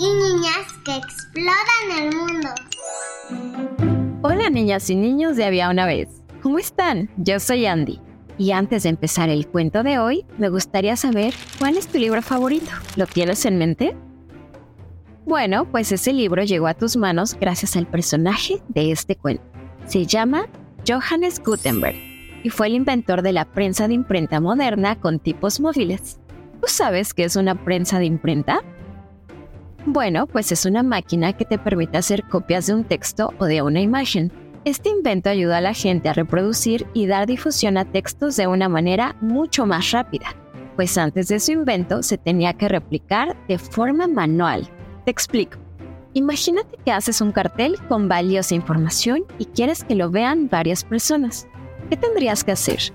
y niñas que exploran el mundo. Hola niñas y niños de Había una vez. ¿Cómo están? Yo soy Andy. Y antes de empezar el cuento de hoy, me gustaría saber cuál es tu libro favorito. ¿Lo tienes en mente? Bueno, pues ese libro llegó a tus manos gracias al personaje de este cuento. Se llama Johannes Gutenberg y fue el inventor de la prensa de imprenta moderna con tipos móviles. ¿Tú sabes qué es una prensa de imprenta? Bueno, pues es una máquina que te permite hacer copias de un texto o de una imagen. Este invento ayuda a la gente a reproducir y dar difusión a textos de una manera mucho más rápida, pues antes de su invento se tenía que replicar de forma manual. Te explico. Imagínate que haces un cartel con valiosa información y quieres que lo vean varias personas. ¿Qué tendrías que hacer?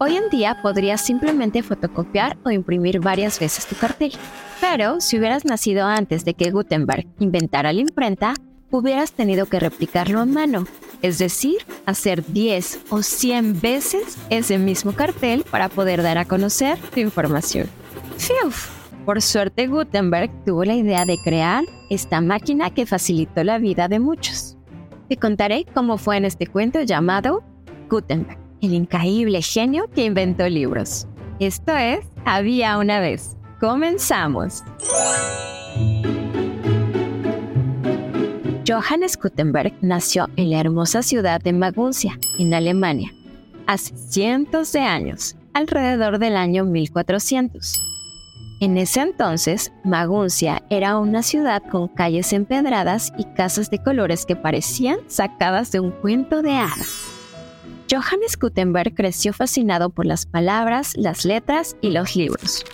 Hoy en día podrías simplemente fotocopiar o imprimir varias veces tu cartel. Pero si hubieras nacido antes de que Gutenberg inventara la imprenta, hubieras tenido que replicarlo a mano, es decir, hacer 10 o 100 veces ese mismo cartel para poder dar a conocer tu información. ¡Fiu! Por suerte Gutenberg tuvo la idea de crear esta máquina que facilitó la vida de muchos. Te contaré cómo fue en este cuento llamado Gutenberg, el increíble genio que inventó libros. Esto es Había una vez. Comenzamos. Johannes Gutenberg nació en la hermosa ciudad de Maguncia, en Alemania, hace cientos de años, alrededor del año 1400. En ese entonces, Maguncia era una ciudad con calles empedradas y casas de colores que parecían sacadas de un cuento de hadas. Johannes Gutenberg creció fascinado por las palabras, las letras y los libros.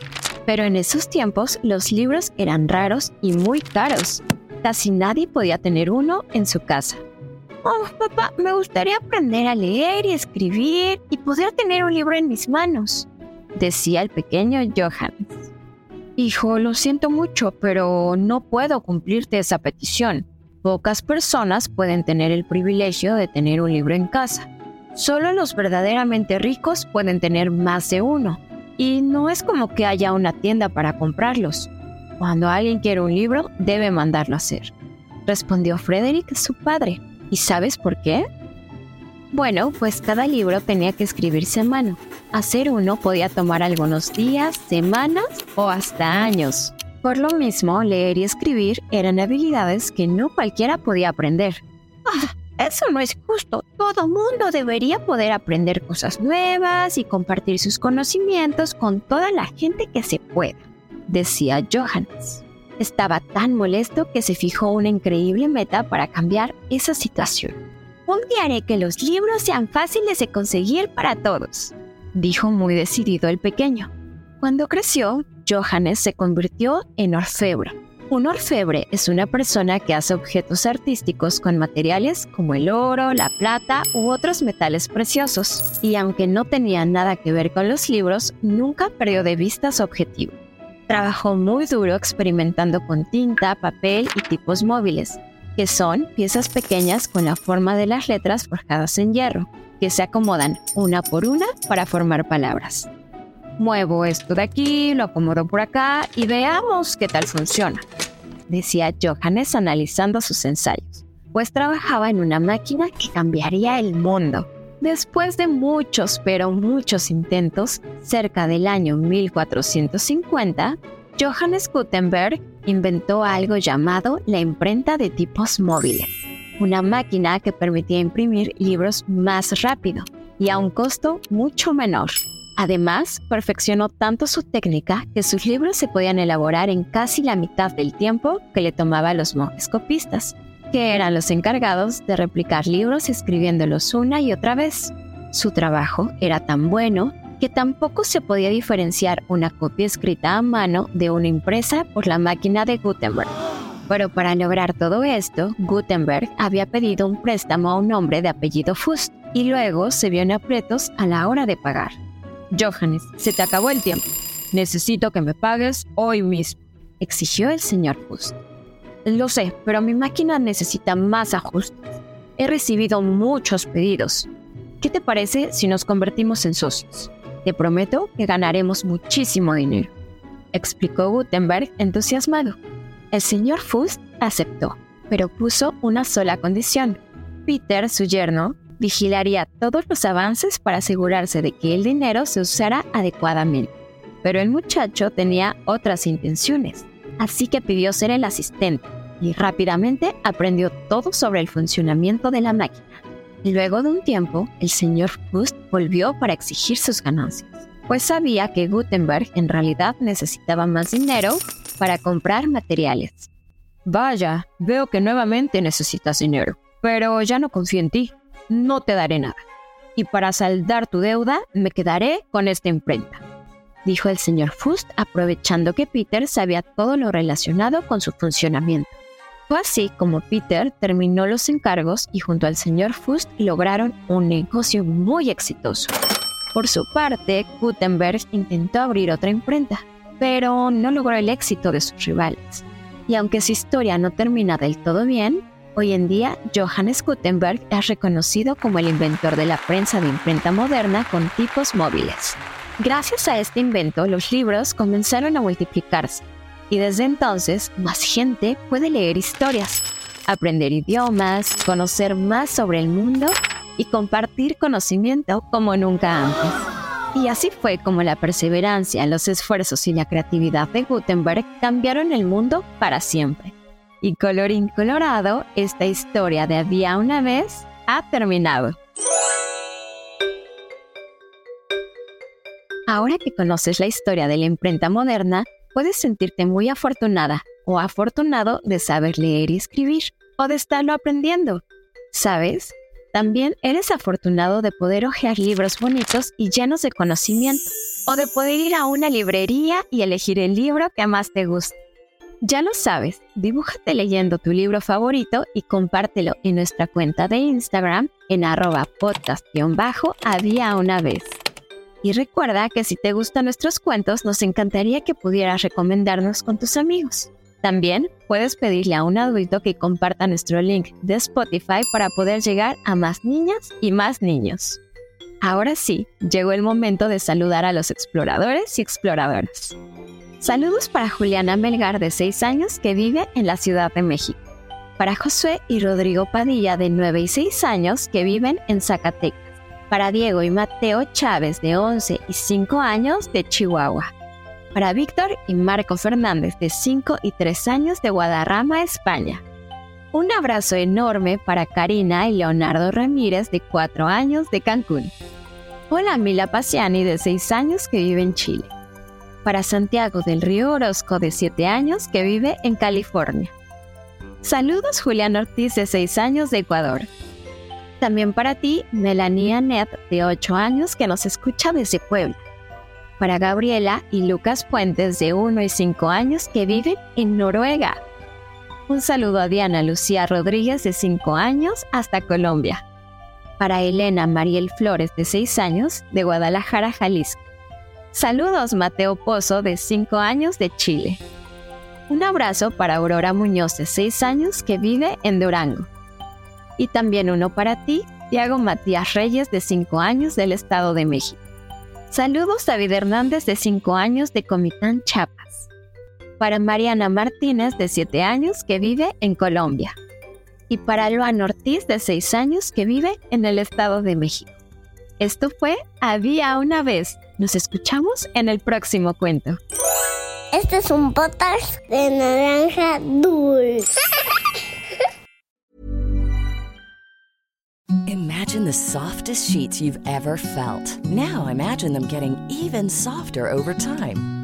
Pero en esos tiempos los libros eran raros y muy caros. Casi nadie podía tener uno en su casa. Oh, papá, me gustaría aprender a leer y escribir y poder tener un libro en mis manos, decía el pequeño Johannes. Hijo, lo siento mucho, pero no puedo cumplirte esa petición. Pocas personas pueden tener el privilegio de tener un libro en casa. Solo los verdaderamente ricos pueden tener más de uno. Y no es como que haya una tienda para comprarlos. Cuando alguien quiere un libro, debe mandarlo a hacer. Respondió Frederick, su padre. ¿Y sabes por qué? Bueno, pues cada libro tenía que escribirse a mano. Hacer uno podía tomar algunos días, semanas o hasta años. Por lo mismo, leer y escribir eran habilidades que no cualquiera podía aprender. Ah, eso no es justo. Todo mundo debería poder aprender cosas nuevas y compartir sus conocimientos con toda la gente que se pueda, decía Johannes. Estaba tan molesto que se fijó una increíble meta para cambiar esa situación. Un día haré que los libros sean fáciles de conseguir para todos, dijo muy decidido el pequeño. Cuando creció, Johannes se convirtió en orfebre. Un orfebre es una persona que hace objetos artísticos con materiales como el oro, la plata u otros metales preciosos, y aunque no tenía nada que ver con los libros, nunca perdió de vista su objetivo. Trabajó muy duro experimentando con tinta, papel y tipos móviles, que son piezas pequeñas con la forma de las letras forjadas en hierro, que se acomodan una por una para formar palabras. Muevo esto de aquí, lo acomodo por acá y veamos qué tal funciona, decía Johannes analizando sus ensayos, pues trabajaba en una máquina que cambiaría el mundo. Después de muchos, pero muchos intentos, cerca del año 1450, Johannes Gutenberg inventó algo llamado la imprenta de tipos móviles, una máquina que permitía imprimir libros más rápido. y a un costo mucho menor. Además, perfeccionó tanto su técnica que sus libros se podían elaborar en casi la mitad del tiempo que le tomaba a los monjes copistas, que eran los encargados de replicar libros escribiéndolos una y otra vez. Su trabajo era tan bueno que tampoco se podía diferenciar una copia escrita a mano de una impresa por la máquina de Gutenberg. Pero para lograr todo esto, Gutenberg había pedido un préstamo a un hombre de apellido Fust y luego se vio en aprietos a la hora de pagar. Johannes, se te acabó el tiempo. Necesito que me pagues hoy mismo, exigió el señor Fust. Lo sé, pero mi máquina necesita más ajustes. He recibido muchos pedidos. ¿Qué te parece si nos convertimos en socios? Te prometo que ganaremos muchísimo dinero, explicó Gutenberg entusiasmado. El señor Fust aceptó, pero puso una sola condición. Peter, su yerno, vigilaría todos los avances para asegurarse de que el dinero se usara adecuadamente. Pero el muchacho tenía otras intenciones, así que pidió ser el asistente y rápidamente aprendió todo sobre el funcionamiento de la máquina. Luego de un tiempo, el señor Fust volvió para exigir sus ganancias, pues sabía que Gutenberg en realidad necesitaba más dinero para comprar materiales. Vaya, veo que nuevamente necesitas dinero, pero ya no confío en ti, no te daré nada. Y para saldar tu deuda, me quedaré con esta imprenta, dijo el señor Fust, aprovechando que Peter sabía todo lo relacionado con su funcionamiento. Fue así como Peter terminó los encargos y junto al señor Fust lograron un negocio muy exitoso. Por su parte, Gutenberg intentó abrir otra imprenta, pero no logró el éxito de sus rivales. Y aunque su historia no termina del todo bien, Hoy en día, Johannes Gutenberg es reconocido como el inventor de la prensa de imprenta moderna con tipos móviles. Gracias a este invento, los libros comenzaron a multiplicarse y desde entonces más gente puede leer historias, aprender idiomas, conocer más sobre el mundo y compartir conocimiento como nunca antes. Y así fue como la perseverancia, los esfuerzos y la creatividad de Gutenberg cambiaron el mundo para siempre. Y colorín colorado, esta historia de había una vez ha terminado. Ahora que conoces la historia de la imprenta moderna, puedes sentirte muy afortunada o afortunado de saber leer y escribir o de estarlo aprendiendo. ¿Sabes? También eres afortunado de poder hojear libros bonitos y llenos de conocimiento o de poder ir a una librería y elegir el libro que más te guste. Ya lo sabes, dibújate leyendo tu libro favorito y compártelo en nuestra cuenta de Instagram en arroba podcast-había una vez. Y recuerda que si te gustan nuestros cuentos, nos encantaría que pudieras recomendarnos con tus amigos. También puedes pedirle a un adulto que comparta nuestro link de Spotify para poder llegar a más niñas y más niños. Ahora sí, llegó el momento de saludar a los exploradores y exploradoras. Saludos para Juliana Melgar de 6 años que vive en la Ciudad de México. Para Josué y Rodrigo Padilla de 9 y 6 años que viven en Zacatecas. Para Diego y Mateo Chávez de 11 y 5 años de Chihuahua. Para Víctor y Marco Fernández de 5 y 3 años de Guadarrama, España. Un abrazo enorme para Karina y Leonardo Ramírez de 4 años de Cancún. Hola Mila Paciani de 6 años que vive en Chile para Santiago del Río Orozco de 7 años que vive en California. Saludos Julián Ortiz de 6 años de Ecuador. También para ti, Melania Net de 8 años que nos escucha desde Puebla. Para Gabriela y Lucas Puentes de 1 y 5 años que viven en Noruega. Un saludo a Diana Lucía Rodríguez de 5 años hasta Colombia. Para Elena Mariel Flores de 6 años de Guadalajara, Jalisco. Saludos Mateo Pozo de 5 años de Chile. Un abrazo para Aurora Muñoz de 6 años que vive en Durango. Y también uno para ti, Tiago Matías Reyes de 5 años del Estado de México. Saludos David Hernández de 5 años de Comitán, Chiapas. Para Mariana Martínez de 7 años que vive en Colombia. Y para Luan Ortiz de 6 años que vive en el Estado de México. Esto fue Había una vez. Nos escuchamos en el próximo cuento. Este es un podcast de naranja dulce. Imagine the softest sheets you've ever felt. Now imagine them getting even softer over time.